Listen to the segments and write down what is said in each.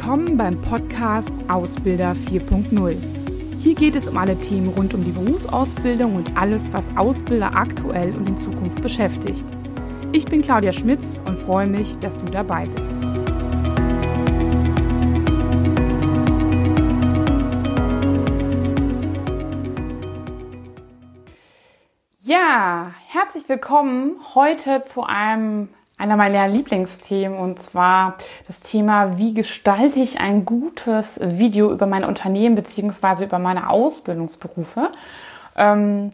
Willkommen beim Podcast Ausbilder 4.0. Hier geht es um alle Themen rund um die Berufsausbildung und alles, was Ausbilder aktuell und in Zukunft beschäftigt. Ich bin Claudia Schmitz und freue mich, dass du dabei bist. Ja, herzlich willkommen heute zu einem einer meiner Lieblingsthemen und zwar das Thema, wie gestalte ich ein gutes Video über mein Unternehmen beziehungsweise über meine Ausbildungsberufe. Ähm,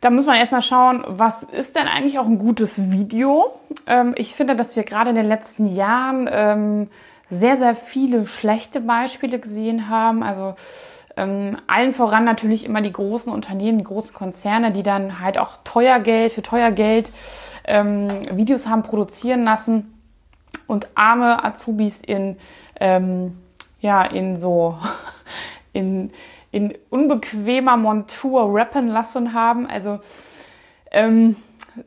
da muss man erstmal schauen, was ist denn eigentlich auch ein gutes Video? Ähm, ich finde, dass wir gerade in den letzten Jahren ähm, sehr, sehr viele schlechte Beispiele gesehen haben. Also ähm, allen voran natürlich immer die großen Unternehmen, die großen Konzerne, die dann halt auch teuer Geld für teuer Geld ähm, Videos haben produzieren lassen und arme Azubis in, ähm, ja, in so, in, in unbequemer Montur rappen lassen haben. Also, ähm,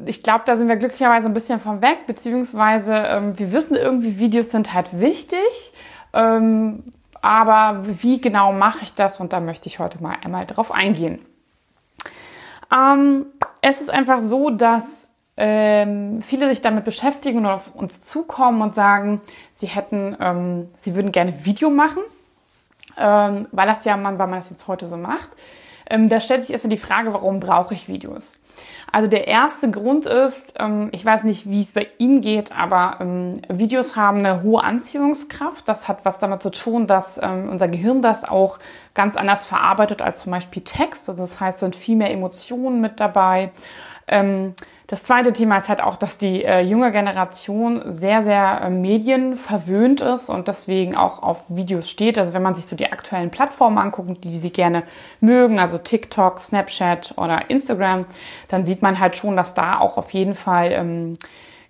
ich glaube, da sind wir glücklicherweise ein bisschen von weg, beziehungsweise ähm, wir wissen irgendwie, Videos sind halt wichtig. Aber wie genau mache ich das? Und da möchte ich heute mal einmal drauf eingehen. Ähm, es ist einfach so, dass ähm, viele sich damit beschäftigen und auf uns zukommen und sagen, sie hätten, ähm, sie würden gerne Video machen, ähm, weil das ja man, weil man das jetzt heute so macht. Ähm, da stellt sich erstmal die Frage, warum brauche ich Videos? Also der erste Grund ist, ähm, ich weiß nicht, wie es bei Ihnen geht, aber ähm, Videos haben eine hohe Anziehungskraft. Das hat was damit zu tun, dass ähm, unser Gehirn das auch ganz anders verarbeitet als zum Beispiel Text. Also das heißt, sind viel mehr Emotionen mit dabei. Das zweite Thema ist halt auch, dass die äh, junge Generation sehr, sehr äh, medienverwöhnt ist und deswegen auch auf Videos steht. Also wenn man sich so die aktuellen Plattformen anguckt, die sie gerne mögen, also TikTok, Snapchat oder Instagram, dann sieht man halt schon, dass da auch auf jeden Fall ähm,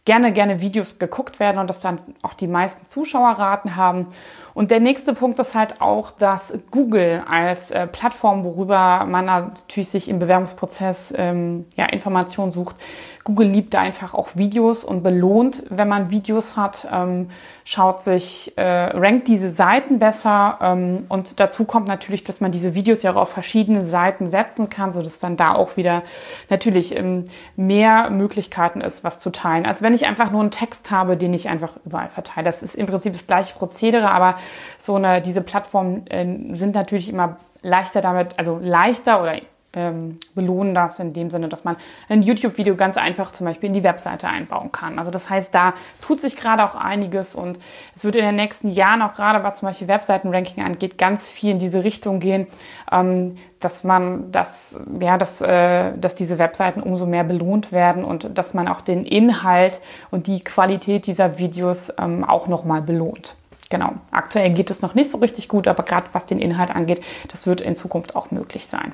gerne, gerne Videos geguckt werden und dass dann auch die meisten Zuschauerraten haben. Und der nächste Punkt ist halt auch, dass Google als äh, Plattform, worüber man natürlich sich im Bewerbungsprozess ähm, ja, Informationen sucht, Google liebt da einfach auch Videos und belohnt, wenn man Videos hat, ähm, schaut sich, äh, rankt diese Seiten besser ähm, und dazu kommt natürlich, dass man diese Videos ja auch auf verschiedene Seiten setzen kann, so dass dann da auch wieder natürlich ähm, mehr Möglichkeiten ist, was zu teilen, als wenn ich einfach nur einen Text habe, den ich einfach überall verteile. Das ist im Prinzip das gleiche Prozedere, aber so eine diese Plattformen äh, sind natürlich immer leichter damit, also leichter oder ähm, belohnen das in dem Sinne, dass man ein YouTube-Video ganz einfach zum Beispiel in die Webseite einbauen kann. Also das heißt, da tut sich gerade auch einiges und es wird in den nächsten Jahren auch gerade, was zum Beispiel Webseitenranking angeht, ganz viel in diese Richtung gehen, ähm, dass man das, ja, dass, äh, dass diese Webseiten umso mehr belohnt werden und dass man auch den Inhalt und die Qualität dieser Videos ähm, auch nochmal belohnt. Genau. Aktuell geht es noch nicht so richtig gut, aber gerade was den Inhalt angeht, das wird in Zukunft auch möglich sein.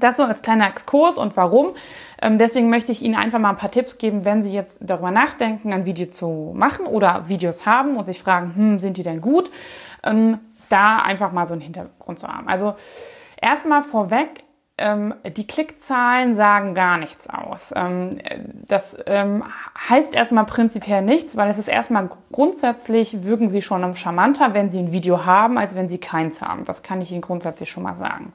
Das so als kleiner Exkurs und warum. Ähm, deswegen möchte ich Ihnen einfach mal ein paar Tipps geben, wenn Sie jetzt darüber nachdenken, ein Video zu machen oder Videos haben und sich fragen, hm, sind die denn gut? Ähm, da einfach mal so einen Hintergrund zu haben. Also erstmal vorweg, ähm, die Klickzahlen sagen gar nichts aus. Das heißt erstmal prinzipiell nichts, weil es ist erstmal grundsätzlich wirken sie schon charmanter, wenn sie ein Video haben, als wenn sie keins haben. Das kann ich Ihnen grundsätzlich schon mal sagen.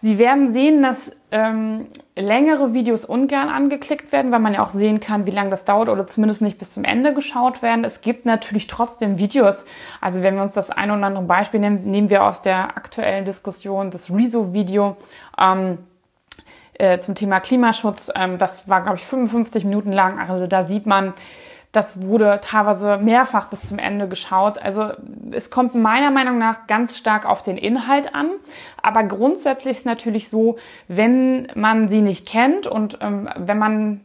Sie werden sehen, dass ähm, längere Videos ungern angeklickt werden, weil man ja auch sehen kann, wie lange das dauert oder zumindest nicht bis zum Ende geschaut werden. Es gibt natürlich trotzdem Videos. Also wenn wir uns das ein oder andere Beispiel nehmen, nehmen wir aus der aktuellen Diskussion das Rezo-Video. Ähm, äh, zum Thema Klimaschutz. Ähm, das war, glaube ich, 55 Minuten lang. Also da sieht man, das wurde teilweise mehrfach bis zum Ende geschaut. Also es kommt meiner Meinung nach ganz stark auf den Inhalt an. Aber grundsätzlich ist natürlich so, wenn man sie nicht kennt und ähm, wenn man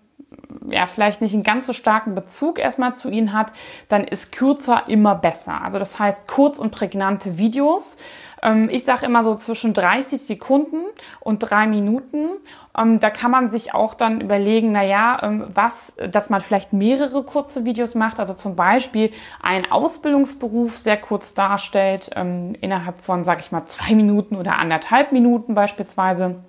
ja, vielleicht nicht einen ganz so starken Bezug erstmal zu ihnen hat, dann ist kürzer immer besser. Also das heißt kurz und prägnante Videos. Ähm, ich sage immer so zwischen 30 Sekunden und drei Minuten. Ähm, da kann man sich auch dann überlegen, na ja, ähm, was, dass man vielleicht mehrere kurze Videos macht. Also zum Beispiel einen Ausbildungsberuf sehr kurz darstellt, innerhalb von, sag ich mal, zwei Minuten oder anderthalb Minuten beispielsweise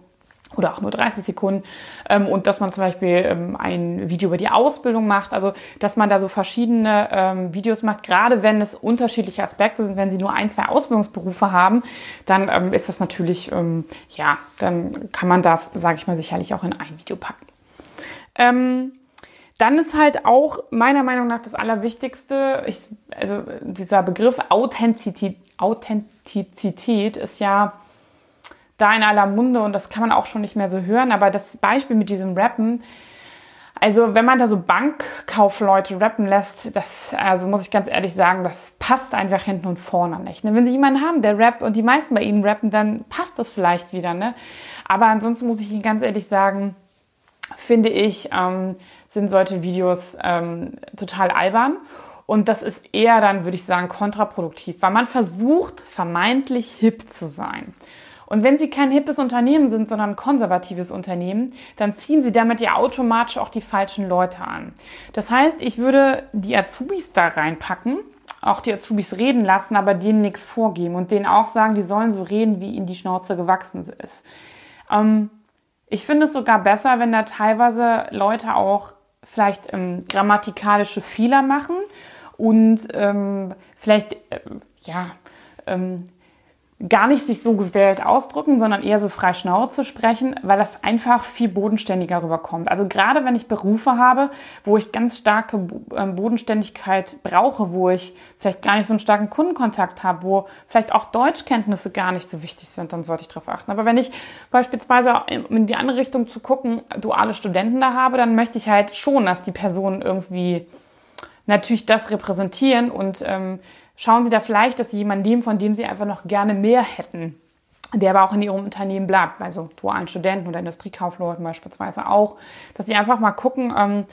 oder auch nur 30 Sekunden. Ähm, und dass man zum Beispiel ähm, ein Video über die Ausbildung macht, also dass man da so verschiedene ähm, Videos macht, gerade wenn es unterschiedliche Aspekte sind, wenn Sie nur ein, zwei Ausbildungsberufe haben, dann ähm, ist das natürlich, ähm, ja, dann kann man das, sage ich mal, sicherlich auch in ein Video packen. Ähm, dann ist halt auch meiner Meinung nach das Allerwichtigste, ich, also dieser Begriff Authentizität, Authentizität ist ja da in aller Munde und das kann man auch schon nicht mehr so hören. Aber das Beispiel mit diesem Rappen, also wenn man da so Bankkaufleute rappen lässt, das, also muss ich ganz ehrlich sagen, das passt einfach hinten und vorne nicht. Ne? Wenn Sie jemanden haben, der rappt und die meisten bei Ihnen rappen, dann passt das vielleicht wieder. Ne? Aber ansonsten muss ich Ihnen ganz ehrlich sagen, finde ich, ähm, sind solche Videos ähm, total albern. Und das ist eher dann, würde ich sagen, kontraproduktiv, weil man versucht, vermeintlich hip zu sein. Und wenn Sie kein hippes Unternehmen sind, sondern ein konservatives Unternehmen, dann ziehen Sie damit ja automatisch auch die falschen Leute an. Das heißt, ich würde die Azubis da reinpacken, auch die Azubis reden lassen, aber denen nichts vorgeben und denen auch sagen, die sollen so reden, wie ihnen die Schnauze gewachsen ist. Ähm, ich finde es sogar besser, wenn da teilweise Leute auch vielleicht ähm, grammatikalische Fehler machen und ähm, vielleicht, äh, ja, ähm, gar nicht sich so gewählt ausdrücken, sondern eher so frei Schnauze sprechen, weil das einfach viel bodenständiger rüberkommt. Also gerade wenn ich Berufe habe, wo ich ganz starke ähm, Bodenständigkeit brauche, wo ich vielleicht gar nicht so einen starken Kundenkontakt habe, wo vielleicht auch Deutschkenntnisse gar nicht so wichtig sind, dann sollte ich darauf achten. Aber wenn ich beispielsweise in die andere Richtung zu gucken, duale Studenten da habe, dann möchte ich halt schon, dass die Personen irgendwie natürlich das repräsentieren und ähm, schauen Sie da vielleicht, dass Sie jemanden nehmen, von dem Sie einfach noch gerne mehr hätten der aber auch in ihrem Unternehmen bleibt, also dualen Studenten oder Industriekaufleuten beispielsweise auch, dass sie einfach mal gucken, ähm,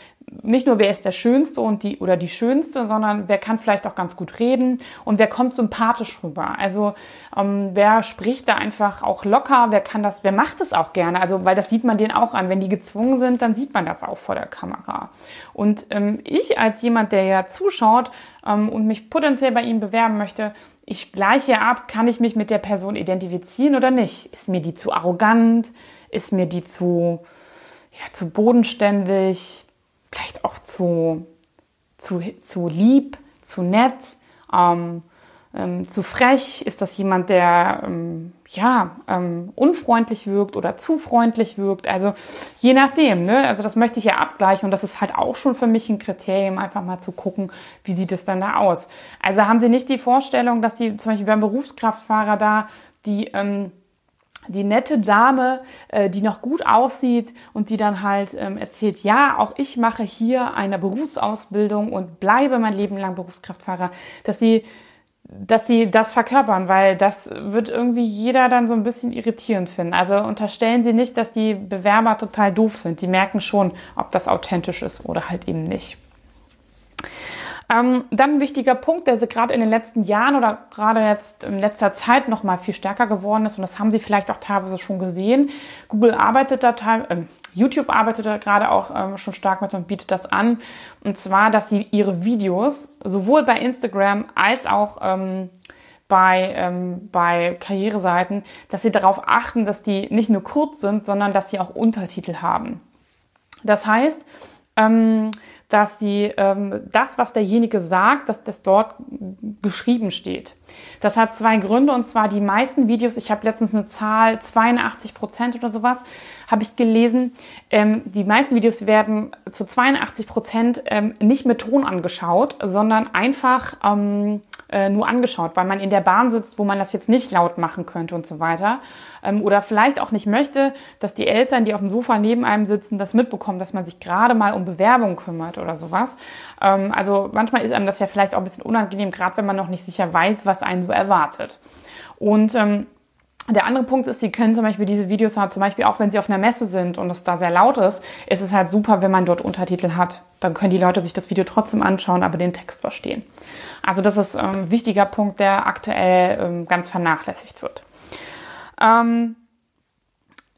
nicht nur wer ist der Schönste und die oder die Schönste, sondern wer kann vielleicht auch ganz gut reden und wer kommt sympathisch rüber. Also ähm, wer spricht da einfach auch locker, wer kann das, wer macht es auch gerne. Also weil das sieht man denen auch an. Wenn die gezwungen sind, dann sieht man das auch vor der Kamera. Und ähm, ich als jemand, der ja zuschaut ähm, und mich potenziell bei ihm bewerben möchte, ich gleiche ab, kann ich mich mit der Person identifizieren oder nicht? Ist mir die zu arrogant? Ist mir die zu, ja, zu bodenständig? Vielleicht auch zu, zu, zu lieb, zu nett? Ähm, ähm, zu frech? Ist das jemand, der ähm, ja ähm, unfreundlich wirkt oder zu freundlich wirkt? Also je nachdem. Ne? Also das möchte ich ja abgleichen und das ist halt auch schon für mich ein Kriterium, einfach mal zu gucken, wie sieht es dann da aus. Also haben Sie nicht die Vorstellung, dass Sie zum Beispiel beim Berufskraftfahrer da die ähm, die nette Dame, äh, die noch gut aussieht und die dann halt ähm, erzählt, ja, auch ich mache hier eine Berufsausbildung und bleibe mein Leben lang Berufskraftfahrer, dass sie dass sie das verkörpern, weil das wird irgendwie jeder dann so ein bisschen irritierend finden. Also unterstellen Sie nicht, dass die Bewerber total doof sind. Die merken schon, ob das authentisch ist oder halt eben nicht. Ähm, dann ein wichtiger Punkt, der gerade in den letzten Jahren oder gerade jetzt in letzter Zeit noch mal viel stärker geworden ist und das haben Sie vielleicht auch teilweise schon gesehen. Google arbeitet da teil, äh, YouTube arbeitet da gerade auch ähm, schon stark mit und bietet das an. Und zwar, dass sie ihre Videos sowohl bei Instagram als auch ähm, bei, ähm, bei Karriereseiten, dass sie darauf achten, dass die nicht nur kurz sind, sondern dass sie auch Untertitel haben. Das heißt, ähm, dass sie ähm, das, was derjenige sagt, dass das dort geschrieben steht. Das hat zwei Gründe und zwar die meisten Videos, ich habe letztens eine Zahl, 82 Prozent oder sowas, habe ich gelesen, ähm, die meisten Videos werden zu 82 Prozent ähm, nicht mit Ton angeschaut, sondern einfach ähm, äh, nur angeschaut, weil man in der Bahn sitzt, wo man das jetzt nicht laut machen könnte und so weiter. Ähm, oder vielleicht auch nicht möchte, dass die Eltern, die auf dem Sofa neben einem sitzen, das mitbekommen, dass man sich gerade mal um Bewerbung kümmert oder sowas. Ähm, also manchmal ist einem das ja vielleicht auch ein bisschen unangenehm, gerade wenn man noch nicht sicher weiß, was einen so erwartet. Und ähm, der andere Punkt ist, Sie können zum Beispiel diese Videos haben, zum Beispiel auch wenn Sie auf einer Messe sind und es da sehr laut ist, ist es halt super, wenn man dort Untertitel hat. Dann können die Leute sich das Video trotzdem anschauen, aber den Text verstehen. Also das ist ähm, ein wichtiger Punkt, der aktuell ähm, ganz vernachlässigt wird. Ähm,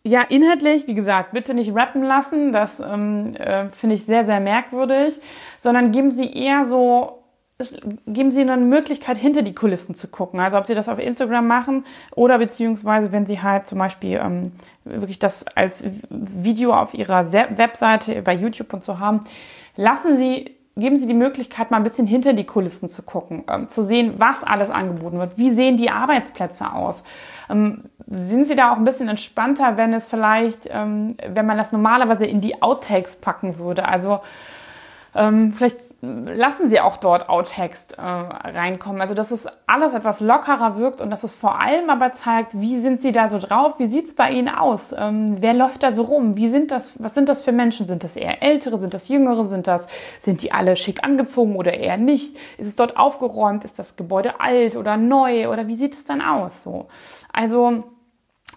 ja, inhaltlich, wie gesagt, bitte nicht rappen lassen. Das ähm, äh, finde ich sehr, sehr merkwürdig, sondern geben Sie eher so geben Sie ihnen eine Möglichkeit, hinter die Kulissen zu gucken. Also ob Sie das auf Instagram machen oder beziehungsweise wenn Sie halt zum Beispiel ähm, wirklich das als Video auf Ihrer Webseite bei YouTube und so haben, lassen Sie geben Sie die Möglichkeit, mal ein bisschen hinter die Kulissen zu gucken, ähm, zu sehen, was alles angeboten wird. Wie sehen die Arbeitsplätze aus? Ähm, sind Sie da auch ein bisschen entspannter, wenn es vielleicht, ähm, wenn man das normalerweise in die Outtakes packen würde? Also ähm, vielleicht lassen sie auch dort Outtext äh, reinkommen. Also dass es alles etwas lockerer wirkt und dass es vor allem aber zeigt, wie sind sie da so drauf, wie sieht's bei ihnen aus, ähm, wer läuft da so rum, wie sind das, was sind das für Menschen, sind das eher ältere, sind das jüngere, sind das, sind die alle schick angezogen oder eher nicht, ist es dort aufgeräumt, ist das Gebäude alt oder neu? Oder wie sieht es dann aus? So? Also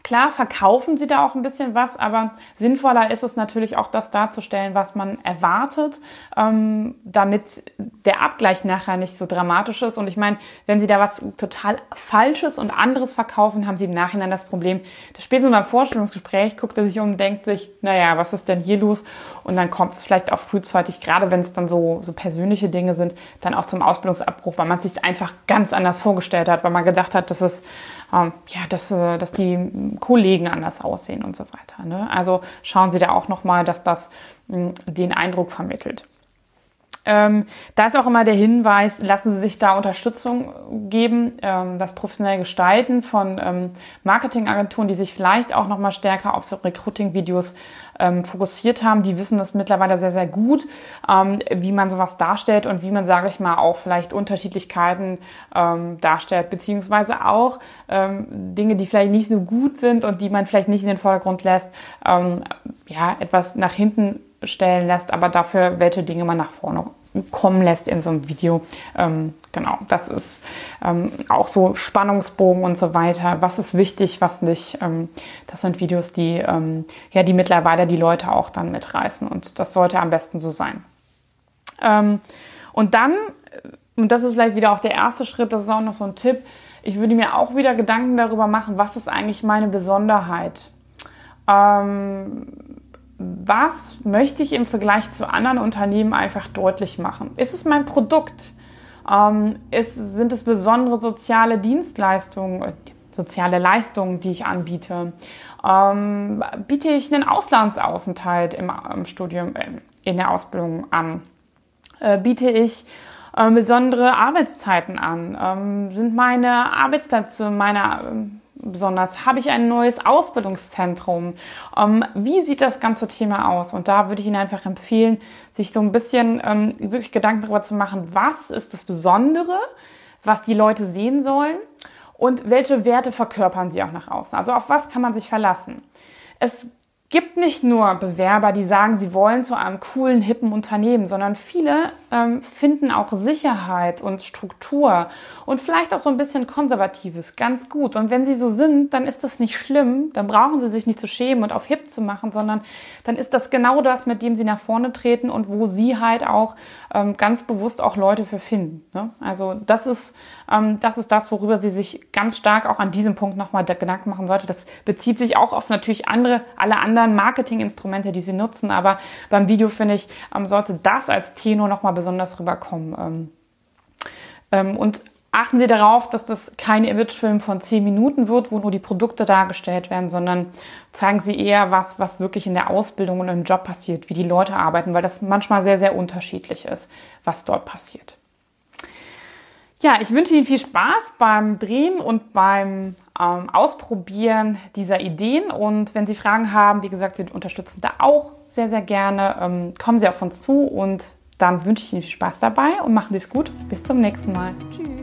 Klar verkaufen sie da auch ein bisschen was, aber sinnvoller ist es natürlich auch das darzustellen, was man erwartet, ähm, damit der Abgleich nachher nicht so dramatisch ist. Und ich meine, wenn sie da was total Falsches und anderes verkaufen, haben sie im Nachhinein das Problem, dass spätestens beim Vorstellungsgespräch guckt er sich um und denkt sich, naja, was ist denn hier los? Und dann kommt es vielleicht auch frühzeitig, gerade wenn es dann so, so persönliche Dinge sind, dann auch zum Ausbildungsabbruch, weil man sich einfach ganz anders vorgestellt hat, weil man gedacht hat, dass es ähm, ja, dass, äh, dass die Kollegen anders aussehen und so weiter. Ne? Also schauen Sie da auch nochmal, dass das mh, den Eindruck vermittelt. Ähm, da ist auch immer der Hinweis, lassen Sie sich da Unterstützung geben, ähm, das professionelle Gestalten von ähm, Marketingagenturen, die sich vielleicht auch nochmal stärker auf so Recruiting-Videos ähm, fokussiert haben. Die wissen das mittlerweile sehr, sehr gut, ähm, wie man sowas darstellt und wie man, sage ich mal, auch vielleicht Unterschiedlichkeiten ähm, darstellt, beziehungsweise auch Dinge, die vielleicht nicht so gut sind und die man vielleicht nicht in den Vordergrund lässt, ja, etwas nach hinten stellen lässt, aber dafür welche Dinge man nach vorne kommen lässt in so einem Video. Ähm, genau, das ist ähm, auch so Spannungsbogen und so weiter. Was ist wichtig, was nicht? Ähm, das sind Videos, die ähm, ja die mittlerweile die Leute auch dann mitreißen und das sollte am besten so sein. Ähm, und dann, und das ist vielleicht wieder auch der erste Schritt, das ist auch noch so ein Tipp. Ich würde mir auch wieder Gedanken darüber machen, was ist eigentlich meine Besonderheit? Ähm, was möchte ich im Vergleich zu anderen Unternehmen einfach deutlich machen? Ist es mein Produkt? Ähm, ist, sind es besondere soziale Dienstleistungen, äh, soziale Leistungen, die ich anbiete? Ähm, biete ich einen Auslandsaufenthalt im, im Studium, äh, in der Ausbildung an? Äh, biete ich äh, besondere Arbeitszeiten an? Ähm, sind meine Arbeitsplätze, meine ähm, besonders? Habe ich ein neues Ausbildungszentrum? Ähm, wie sieht das ganze Thema aus? Und da würde ich Ihnen einfach empfehlen, sich so ein bisschen ähm, wirklich Gedanken darüber zu machen, was ist das Besondere, was die Leute sehen sollen und welche Werte verkörpern sie auch nach außen? Also auf was kann man sich verlassen? Es gibt nicht nur Bewerber, die sagen, sie wollen zu einem coolen, hippen Unternehmen, sondern viele ähm, finden auch Sicherheit und Struktur und vielleicht auch so ein bisschen Konservatives ganz gut. Und wenn sie so sind, dann ist das nicht schlimm, dann brauchen sie sich nicht zu schämen und auf hip zu machen, sondern dann ist das genau das, mit dem sie nach vorne treten und wo sie halt auch ähm, ganz bewusst auch Leute für finden. Ne? Also das ist, ähm, das ist das, worüber sie sich ganz stark auch an diesem Punkt nochmal Gedanken machen sollte. Das bezieht sich auch auf natürlich andere, alle anderen anderen Marketinginstrumente, die sie nutzen. Aber beim Video finde ich, ähm, sollte das als Tenor nochmal besonders rüberkommen. Ähm, ähm, und achten Sie darauf, dass das kein Imagefilm von zehn Minuten wird, wo nur die Produkte dargestellt werden, sondern zeigen Sie eher was, was wirklich in der Ausbildung und im Job passiert, wie die Leute arbeiten, weil das manchmal sehr, sehr unterschiedlich ist, was dort passiert. Ja, ich wünsche Ihnen viel Spaß beim Drehen und beim ähm, Ausprobieren dieser Ideen. Und wenn Sie Fragen haben, wie gesagt, wir unterstützen da auch sehr, sehr gerne. Ähm, kommen Sie auf uns zu und dann wünsche ich Ihnen viel Spaß dabei und machen Sie es gut. Bis zum nächsten Mal. Tschüss.